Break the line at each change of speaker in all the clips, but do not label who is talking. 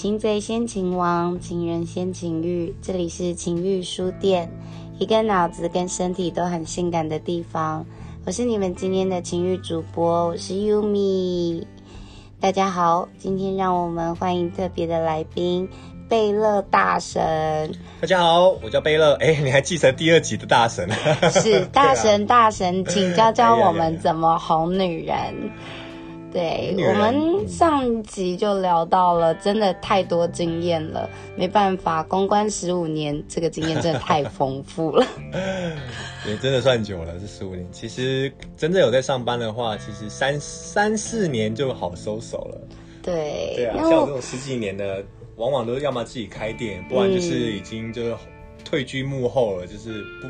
擒贼先擒王，情人先情欲。这里是情欲书店，一个脑子跟身体都很性感的地方。我是你们今天的情欲主播，我是 Yumi。大家好，今天让我们欢迎特别的来宾贝勒大神。
大家好，我叫贝勒。哎，你还记得第二集的大神？
是大神，大神，请教教我们怎么哄女人。对我们上集就聊到了，真的太多经验了，没办法，公关十五年，这个经验真的太丰富了。
也真的算久了，这十五年。其实真正有在上班的话，其实三三四年就好收手了。
对，
对啊，像我这种十几年的，往往都是要么自己开店，不然就是已经就是退居幕后了，就是不。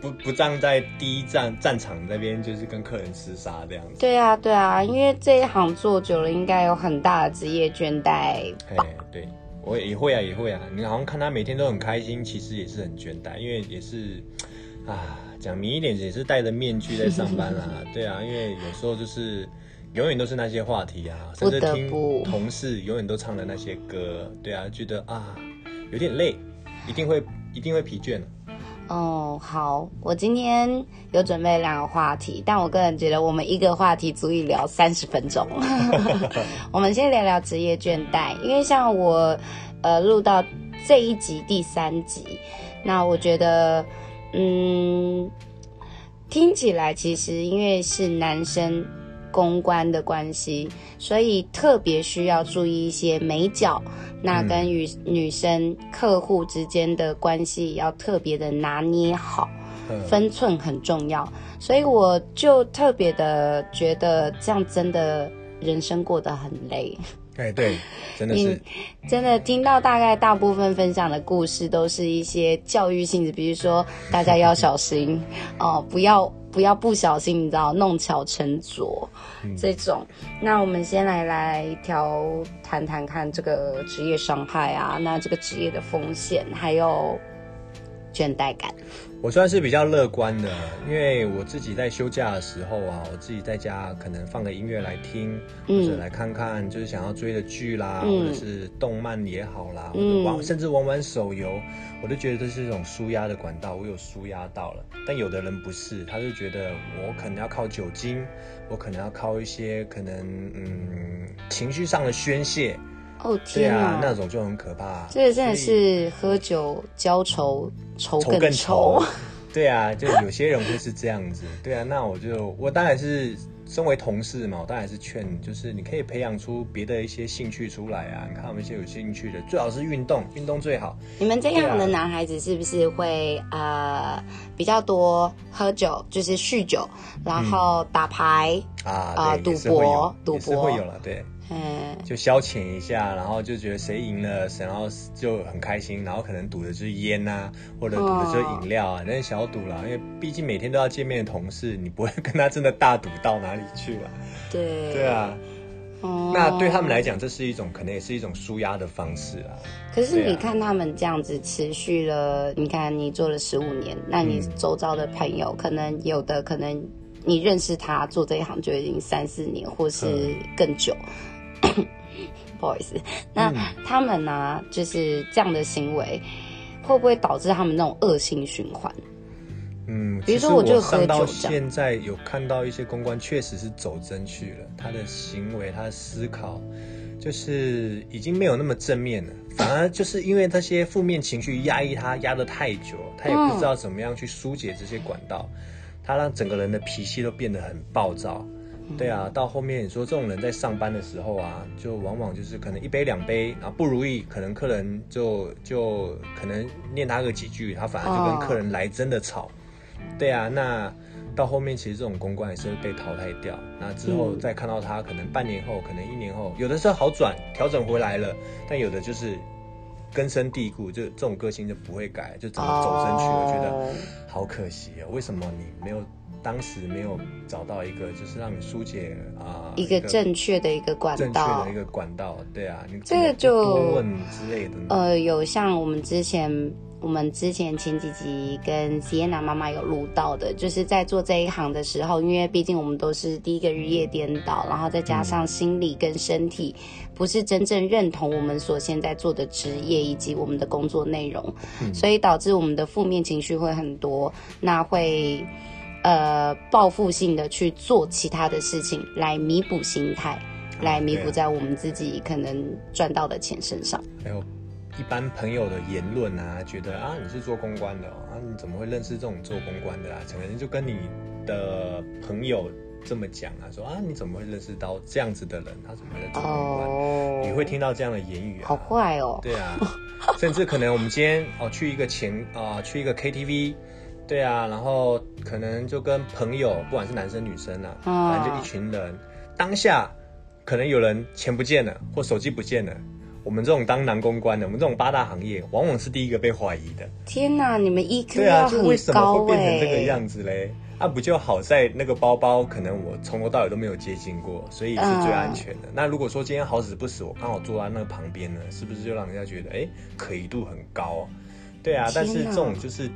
不不站在第一战战场那边，就是跟客人厮杀这样子。
对啊，对啊，因为这一行做久了，应该有很大的职业倦怠。
哎，对，我也会啊，也会啊。你好像看他每天都很开心，其实也是很倦怠，因为也是啊，讲明一点，也是戴着面具在上班啊。对啊，因为有时候就是永远都是那些话题啊，甚至听同事永远都唱的那些歌。对啊，觉得啊有点累，一定会一定会疲倦。
哦，好，我今天有准备两个话题，但我个人觉得我们一个话题足以聊三十分钟。我们先聊聊职业倦怠，因为像我，呃，录到这一集第三集，那我觉得，嗯，听起来其实因为是男生。公关的关系，所以特别需要注意一些美角。那跟与女生客户之间的关系要特别的拿捏好，分寸很重要。所以我就特别的觉得，这样真的人生过得很累。
哎，对，真的是，
真的听到大概大部分分享的故事都是一些教育性质，比如说大家要小心哦，不要。不要不小心，你知道弄巧成拙这种。那我们先来来调谈谈看这个职业伤害啊，那这个职业的风险，还有倦怠感。
我算是比较乐观的，因为我自己在休假的时候啊，我自己在家可能放个音乐来听，或者来看看就是想要追的剧啦，或者是动漫也好啦，或者玩甚至玩玩手游，我都觉得这是一种舒压的管道，我有舒压到了。但有的人不是，他就觉得我可能要靠酒精，我可能要靠一些可能嗯情绪上的宣泄。
哦天啊，
那种就很可怕。
这个真的是喝酒浇愁，愁更愁。
对啊，就有些人会是这样子。对啊，那我就我当然是身为同事嘛，我当然是劝，就是你可以培养出别的一些兴趣出来啊。你看我们一些有兴趣的，最好是运动，运动最好。
你们这样的男孩子是不是会呃比较多喝酒，就是酗酒，然后打牌
啊啊
赌博，赌
博会有了，对。嗯，就消遣一下，然后就觉得谁赢了，然后就很开心，然后可能赌的就是烟呐，或者赌的就是饮料啊，那是小赌了，因为毕竟每天都要见面的同事，你不会跟他真的大赌到哪里去了。
对，
对啊，那对他们来讲，这是一种可能也是一种舒压的方式啊。
可是你看他们这样子持续了，你看你做了十五年，那你周遭的朋友，可能有的可能你认识他做这一行就已经三四年，或是更久。不好意思，那他们呢？就是这样的行为，会不会导致他们那种恶性循环？
嗯，比如说，我就喝到现在有看到一些公关确实是走真去了，他的行为、他的思考，就是已经没有那么正面了，反而就是因为那些负面情绪压抑他，压得太久，他也不知道怎么样去疏解这些管道，他让整个人的脾气都变得很暴躁。对啊，到后面你说这种人在上班的时候啊，就往往就是可能一杯两杯啊不如意，可能客人就就可能念他个几句，他反而就跟客人来真的吵。对啊，那到后面其实这种公关也是会被淘汰掉。那之后再看到他，可能半年后，可能一年后，有的时候好转调整回来了，但有的就是根深蒂固，就这种个性就不会改，就怎么走身去？我觉得好可惜啊，为什么你没有？当时没有找到一个，就是让你疏解啊，
一个正确的一个管道，
正确的一个管道，对啊，这个就问之类的。
呃，有像我们之前我们之前前几集跟 Sienna 妈妈有录到的，就是在做这一行的时候，因为毕竟我们都是第一个日夜颠倒，然后再加上心理跟身体不是真正认同我们所现在做的职业以及我们的工作内容，所以导致我们的负面情绪会很多，那会呃报复性的去做其他的事情来弥补心态，来弥补在我们自己可能赚到的钱身上。
还有一般朋友的言论啊，觉得啊你是做公关的啊，你怎么会认识这种做公关的啊？可能就跟你的朋友这么讲啊，说啊你怎么会认识到这样子的人？他怎么在做公关？你会听到这样的言语啊？
好坏哦。
对啊，甚至可能我们今天哦去一个前啊去一个 KTV，对啊，然后可能就跟朋友，不管是男生女生啊，反正就一群人，当下可能有人钱不见了，或手机不见了。我们这种当男公关的，我们这种八大行业，往往是第一个被怀疑的。
天哪，你们 EQ 要很高为
什么会变成这个样子嘞？啊，不就好在那个包包，可能我从头到尾都没有接近过，所以是最安全的。那如果说今天好死不死，我刚好坐在那个旁边呢，是不是就让人家觉得，哎，可疑度很高？对啊，但是这种就是。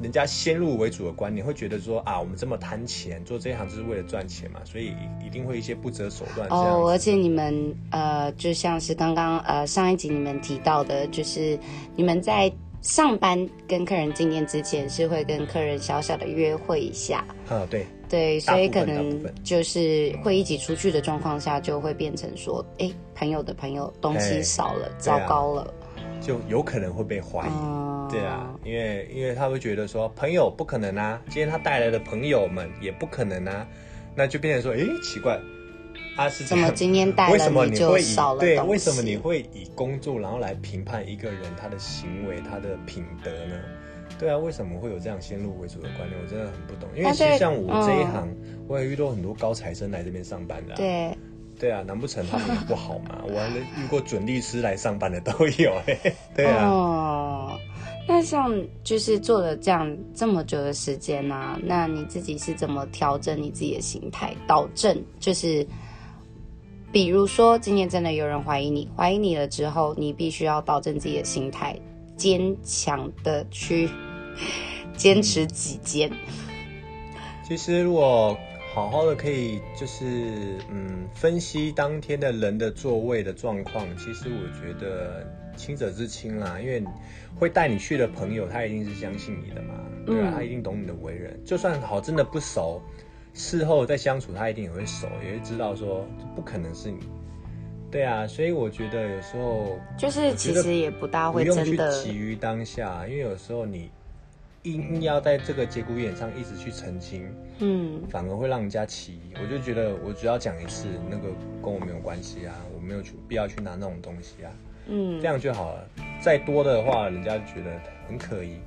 人家先入为主的观念会觉得说啊，我们这么贪钱，做这一行就是为了赚钱嘛，所以一定会一些不择手段。哦，
而且你们呃，就像是刚刚呃上一集你们提到的，就是你们在上班跟客人见面之前，是会跟客人小小的约会一下。
啊，对
对，所以可能就是会一起出去的状况下，就会变成说，哎，朋友的朋友东西少了，糟糕了。
就有可能会被怀疑，对啊，因为因为他会觉得说朋友不可能啊，今天他带来的朋友们也不可能啊，那就变成说，哎，奇怪，他是
怎么今天带了你就少了
对，为什么你会以工作然后来评判一个人他的行为、他的品德呢？对啊，为什么会有这样先入为主的观念？我真的很不懂。因为其实像我这一行，我也遇到很多高材生来这边上班的。
对。
对啊，难不成他们不好吗？我还遇过准律师来上班的都有哎。对啊。哦，
那像就是做了这样这么久的时间呢，那你自己是怎么调整你自己的心态，导正？就是，比如说今天真的有人怀疑你，怀疑你了之后，你必须要导正自己的心态，坚强的去坚持己见。
其实如果。好好的可以就是嗯分析当天的人的座位的状况，其实我觉得亲者之亲啦，因为会带你去的朋友，他一定是相信你的嘛，对啊，他一定懂你的为人，就算好真的不熟，事后再相处，他一定也会熟，也会知道说不可能是你，对啊，所以我觉得有时候
就是其实也不大会真
的急于当下，因为有时候你。硬要在这个节骨眼上一直去澄清，嗯，反而会让人家起疑。我就觉得我只要讲一次，那个跟我没有关系啊，我没有去必要去拿那种东西啊，嗯，这样就好了。再多的话，人家觉得很可疑。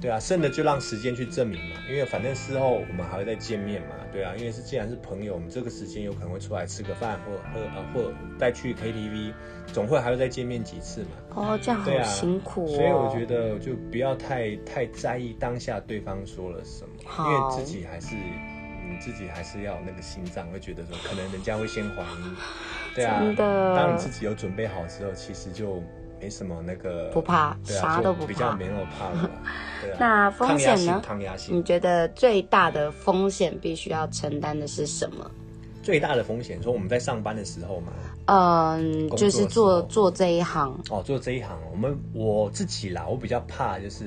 对啊，剩的就让时间去证明嘛，因为反正事后我们还会再见面嘛，对啊，因为是既然是朋友，我们这个时间有可能会出来吃个饭，或喝呃或再去 KTV，总会还会再见面几次嘛。
哦，这样好辛苦。
所以我觉得就不要太太在意当下对方说了什么，因为自己还是你自己还是要那个心脏，会觉得说可能人家会先怀疑，对啊，当你自己有准备好之后，其实就。没什么那个
不怕，啥都不怕，
比较没那么怕了。
那风险呢？
抗压性，
你觉得最大的风险必须要承担的是什么？
最大的风险，说我们在上班的时候嘛，
嗯，就是做做这一行
哦，做这一行，我们我自己啦，我比较怕就是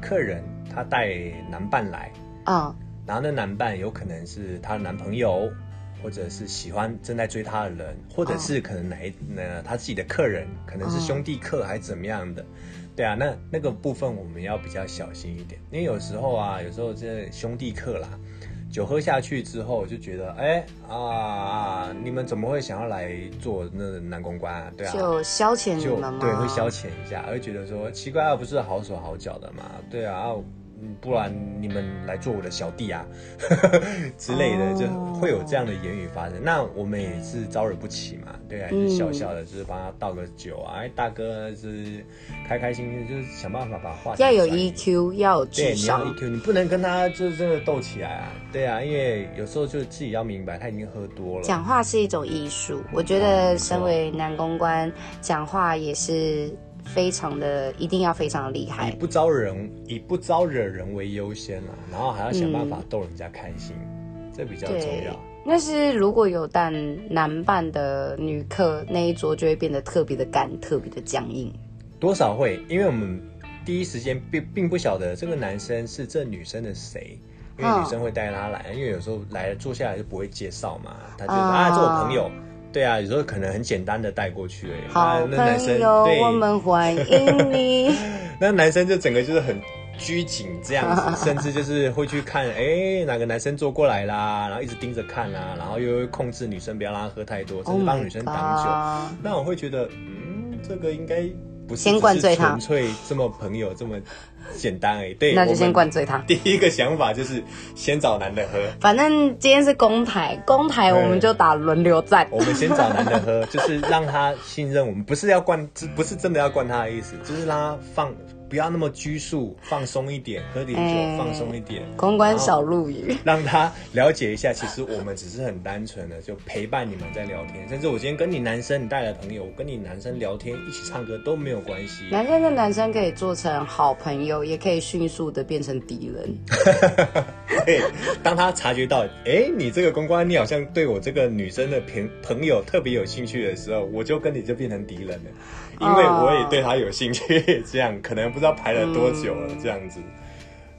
客人他带男伴来啊，然后那男伴有可能是她的男朋友。或者是喜欢正在追他的人，或者是可能哪一那他自己的客人，可能是兄弟客还是怎么样的，对啊，那那个部分我们要比较小心一点，因为有时候啊，有时候这兄弟客啦，酒喝下去之后就觉得，哎啊，你们怎么会想要来做那男公关啊？对啊，
就消遣你们吗？
对，会消遣一下，会觉得说奇怪啊，不是好手好脚的嘛？对啊。不然你们来做我的小弟啊 之类的，就会有这样的言语发生。那我们也是招惹不起嘛，对啊，就笑笑的，就是帮他倒个酒啊。哎，大哥是开开心心，就是想办法把话
要有 EQ，要有智商。
你要 EQ，你不能跟他就是真的斗起来啊。对啊，因为有时候就自己要明白，他已经喝多了。
讲话是一种艺术，我觉得身为男公关，讲话也是。非常的一定要非常的厉害，
以不招人以不招惹人为优先啊，然后还要想办法逗人家开心，这比较重要。
但是如果有但男伴的女客，那一桌就会变得特别的干，特别的僵硬。
多少会，因为我们第一时间并并不晓得这个男生是这女生的谁，因为女生会带他来，因为有时候来了坐下来就不会介绍嘛，他就啊，做我朋友。对啊，有时候可能很简单的带过去而已。
好朋友，我们欢迎你。
那男生就整个就是很拘谨这样子，甚至就是会去看，哎，哪个男生坐过来啦，然后一直盯着看啊，然后又会控制女生不要让他喝太多，甚至帮女生挡酒。那我会觉得，嗯，这个应该不是
先灌醉他，
纯粹这么朋友这么。简单哎，对，
那就先灌醉他。
第一个想法就是先找男的喝。
反正今天是公台，公台我们就打轮流战。
我们先找男的喝，就是让他信任我们，不是要灌，不是真的要灌他的意思，就是让他放。不要那么拘束，放松一点，喝点酒，放松一点。
公关小陆羽，
让他了解一下，其实我们只是很单纯的，就陪伴你们在聊天。甚至我今天跟你男生，你带来朋友，我跟你男生聊天，一起唱歌都没有关系。
男生跟男生可以做成好朋友，也可以迅速的变成敌人。
对，当他察觉到，哎，你这个公关，你好像对我这个女生的朋朋友特别有兴趣的时候，我就跟你就变成敌人了。因为我也对他有兴趣，这样可能不知道排了多久了，这样子，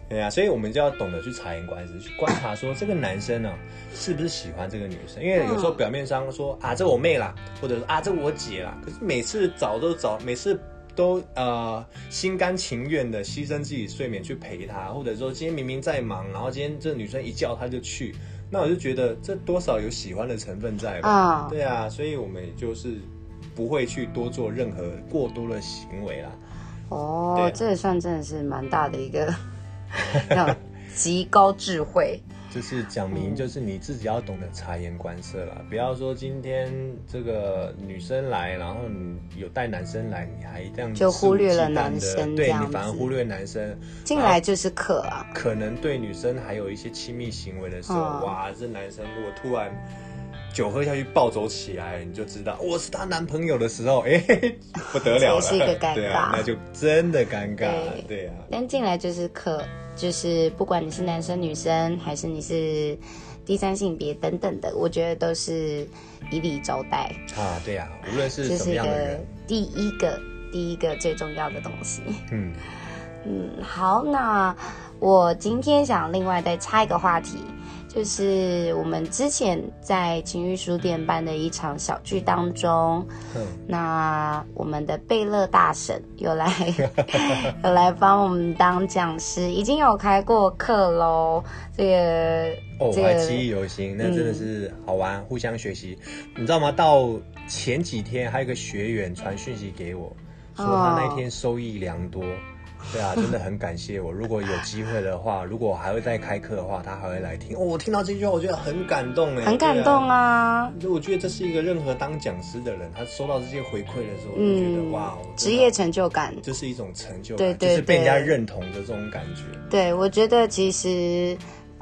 对呀，所以我们就要懂得去察言观色，去观察说这个男生呢是不是喜欢这个女生，因为有时候表面上说啊这我妹啦，或者说啊这我姐啦，可是每次找都找，每次都呃心甘情愿的牺牲自己睡眠去陪她，或者说今天明明在忙，然后今天这女生一叫他就去，那我就觉得这多少有喜欢的成分在吧，对啊，所以我们也就是。不会去多做任何过多的行为啦。
哦，这也算真的是蛮大的一个，要极高智慧。
就是讲明，就是你自己要懂得察言观色了，不要说今天这个女生来，然后你有带男生来，你还这样
就忽略了男生，
对你反而忽略男生
进来就是客啊。
可能对女生还有一些亲密行为的时候，哇，这男生如果突然。酒喝下去暴走起来，你就知道我是她男朋友的时候，哎，不得了了，
是一个尴尬，
那就真的尴尬，对啊。
但进来就是可，就是不管你是男生女生，还是你是第三性别等等的，我觉得都是以礼招待
啊，对啊，无论是什么样的人，
第一个第一个最重要的东西。嗯嗯，好，那我今天想另外再插一个话题。就是我们之前在情欲书店办的一场小剧当中，那我们的贝勒大神有来 有来帮我们当讲师，已经有开过课喽。这个
哦，还记忆犹新，那真的是好玩，互相学习。你知道吗？到前几天还有个学员传讯息给我，说他那天收益良多。对啊，真的很感谢我。如果有机会的话，如果还会再开课的话，他还会来听。哦，我听到这句话，我觉得很感动哎，
很感动啊！
我觉得这是一个任何当讲师的人，他收到这些回馈的时候，就觉得哇，
职业成就感，
这是一种成就感，就是被人家认同的这种感觉。
对，我觉得其实。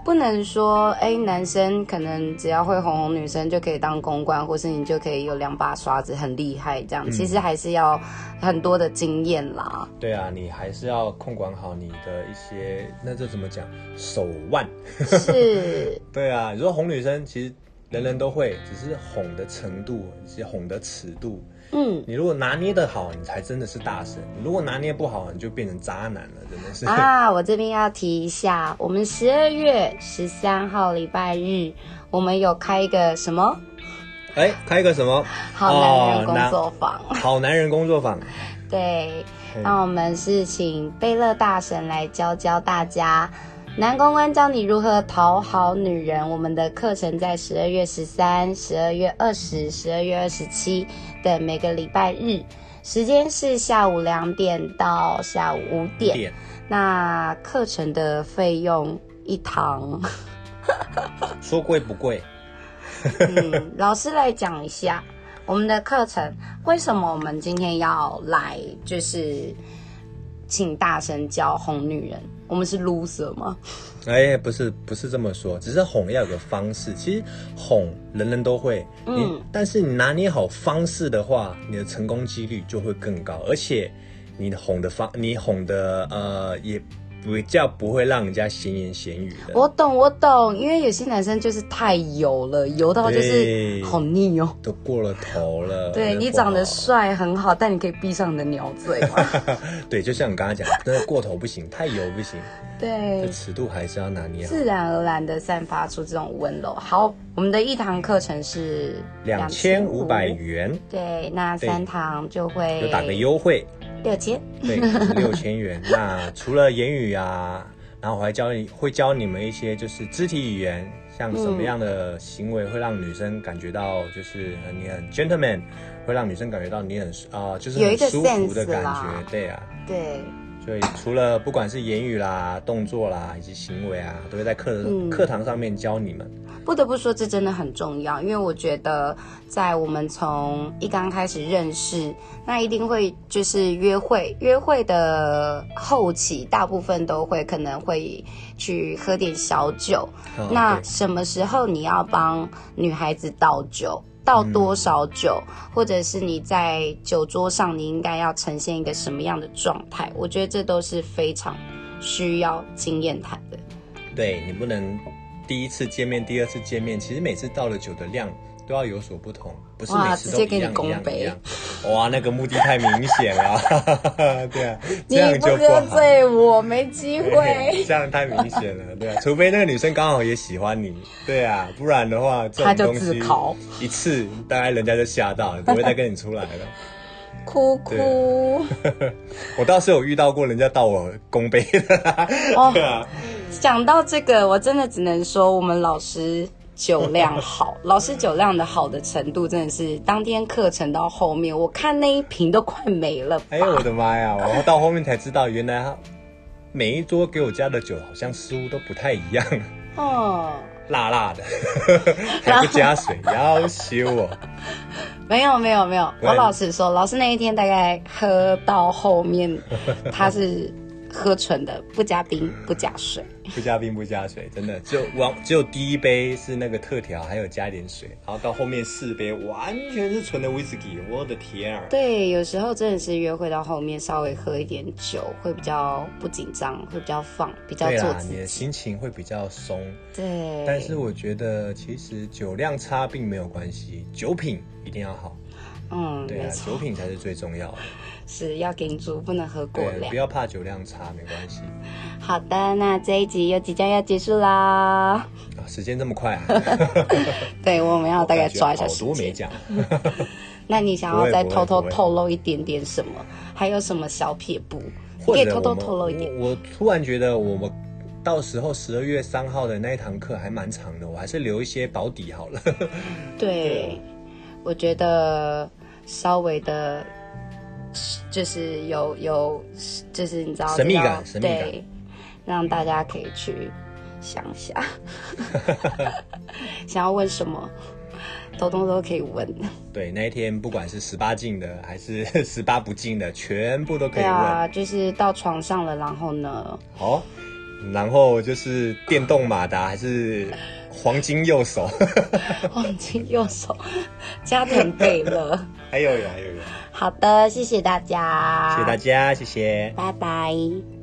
不能说，哎，男生可能只要会哄哄女生就可以当公关，或是你就可以有两把刷子很厉害这样。其实还是要很多的经验啦。
对啊，你还是要控管好你的一些，那这怎么讲？手腕。
是。
对啊，你说哄女生，其实人人都会，只是哄的程度，以及哄的尺度。嗯，你如果拿捏的好，你才真的是大神；你如果拿捏不好，你就变成渣男了，真的是。
啊，我这边要提一下，我们十二月十三号礼拜日，我们有开一个什么？
哎，开一个什么？
好男人工作坊。
好男人工作坊。
对，那我们是请贝勒大神来教教大家。男公关教你如何讨好女人。我们的课程在十二月十三、十二月二十、十二月二十七的每个礼拜日，时间是下午两点到下午五点。那课程的费用一堂，
说贵不贵？
嗯，老师来讲一下我们的课程，为什么我们今天要来，就是请大声叫哄女人。我们是 loser 吗？
哎，不是，不是这么说，只是哄要有个方式。其实哄人人都会，嗯，但是你拿捏好方式的话，你的成功几率就会更高。而且你哄的方，你哄的呃也。比较不会让人家闲言闲语的。
我懂，我懂，因为有些男生就是太油了，油到就是好腻哦，
都过了头了。
对你长得帅很好，但你可以闭上你的鸟嘴吗？
对，就像你刚刚讲，真的过头不行，太油不行。
对，
尺度还是要拿捏好。
自然而然的散发出这种温柔。好，我们的一堂课程是
两千五百元。
对，那三堂就会
有打个优惠。
六千，
对，六千元。那除了言语啊，然后我还教你会教你们一些就是肢体语言，像什么样的行为会让女生感觉到就是你很 gentleman，会让女生感觉到你很啊，就是很舒服的感觉，对啊，
对。
所以除了不管是言语啦、动作啦以及行为啊，都会在课课堂上面教你们。
不得不说，这真的很重要，因为我觉得在我们从一刚开始认识，那一定会就是约会，约会的后期大部分都会可能会去喝点小酒。那什么时候你要帮女孩子倒酒？倒多少酒，或者是你在酒桌上，你应该要呈现一个什么样的状态？我觉得这都是非常需要经验谈的。
对你不能第一次见面、第二次见面，其实每次倒的酒的量。都要有所不同，不是每次都一样一样一样。哇，那个目的太明显了，对啊，这样就
不喝醉我没机会。
这样太明显了，对啊，除非那个女生刚好也喜欢你，对啊，不然的话，这种东西一次大概人家就吓到了，不会再跟你出来了。
哭哭，
我倒是有遇到过人家倒我公杯的。哦，
讲到这个，我真的只能说我们老师。酒量好，老师酒量的好的程度真的是当天课程到后面，我看那一瓶都快没了。
哎呦我的妈呀！然后到后面才知道，原来每一桌给我加的酒好像似乎都不太一样。哦，辣辣的，还不加水，要羞我。
没有没有没有，我老实说，老师那一天大概喝到后面，他是。喝纯的，不加冰，不加水，
不加冰，不加水，真的就往只有第一杯是那个特调，还有加一点水，然后到后面四杯完全是纯的威士忌，我的天啊！
对，有时候真的是约会到后面稍微喝一点酒，会比较不紧张，会比较放，比较做自
己，你的心情会比较松。
对，
但是我觉得其实酒量差并没有关系，酒品一定要好。嗯，对啊，酒品才是最重要的。
是要顶住，不能喝过量。
不要怕酒量差，没关系。
好的，那这一集又即将要结束啦。
啊，时间这么快啊！
对，我们要大概抓一下
时间。好多没讲。
那你想要再偷偷透露一点点什么？还有什么小撇步？可以偷偷透露一点。
我突然觉得，我们到时候十二月三号的那一堂课还蛮长的，我还是留一些保底好了。
对，我觉得稍微的。就是有有，就是你知道
神秘感，神秘感，
让大家可以去想一下，想要问什么，通通都可以问。
对，那一天不管是十八禁的还是十八不禁的，全部都可以问。
对啊，就是到床上了，然后呢？
好，然后就是电动马达还是黄金右手？
黄金右手，加点贝了。
还有有，还有有。
好的，谢谢大家，
谢谢大家，谢谢，
拜拜。